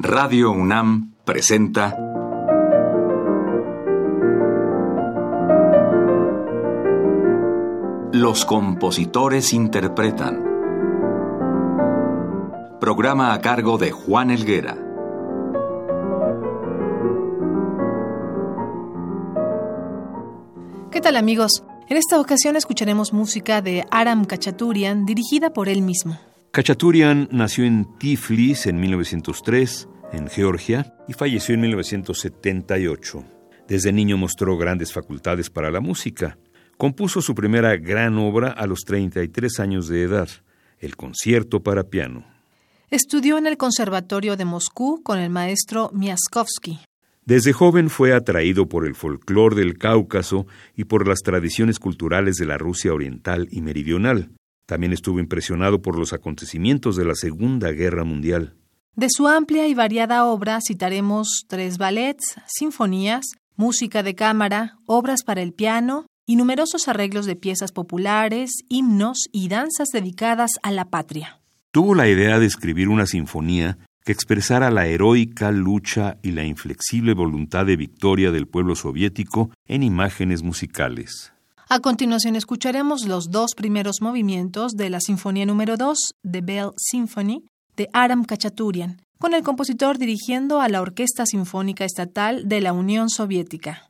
Radio UNAM presenta Los compositores interpretan. Programa a cargo de Juan Elguera. ¿Qué tal amigos? En esta ocasión escucharemos música de Aram Kachaturian dirigida por él mismo. Kachaturian nació en Tiflis en 1903, en Georgia, y falleció en 1978. Desde niño mostró grandes facultades para la música. Compuso su primera gran obra a los 33 años de edad, el concierto para piano. Estudió en el Conservatorio de Moscú con el maestro Miaskovsky. Desde joven fue atraído por el folclore del Cáucaso y por las tradiciones culturales de la Rusia oriental y meridional. También estuvo impresionado por los acontecimientos de la Segunda Guerra Mundial. De su amplia y variada obra citaremos tres ballets, sinfonías, música de cámara, obras para el piano y numerosos arreglos de piezas populares, himnos y danzas dedicadas a la patria. Tuvo la idea de escribir una sinfonía que expresara la heroica lucha y la inflexible voluntad de victoria del pueblo soviético en imágenes musicales. A continuación escucharemos los dos primeros movimientos de la Sinfonía número 2 de Bell Symphony de Aram Kachaturian, con el compositor dirigiendo a la Orquesta Sinfónica Estatal de la Unión Soviética.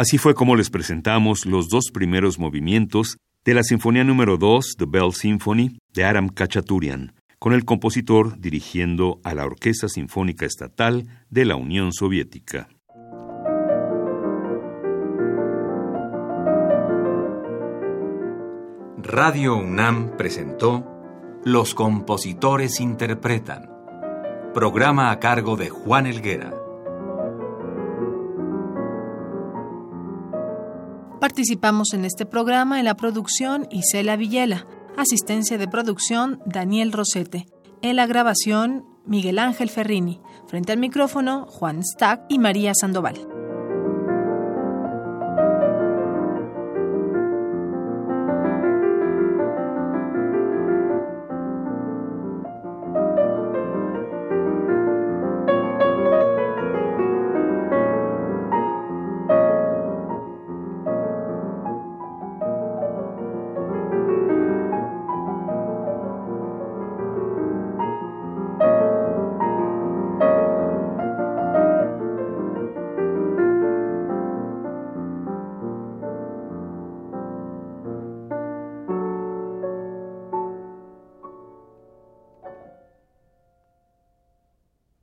Así fue como les presentamos los dos primeros movimientos de la Sinfonía número 2, The Bell Symphony, de Aram Kachaturian, con el compositor dirigiendo a la Orquesta Sinfónica Estatal de la Unión Soviética. Radio UNAM presentó Los compositores interpretan, programa a cargo de Juan Elguera. Participamos en este programa en la producción Isela Villela, asistencia de producción Daniel Rosete, en la grabación Miguel Ángel Ferrini, frente al micrófono Juan Stack y María Sandoval.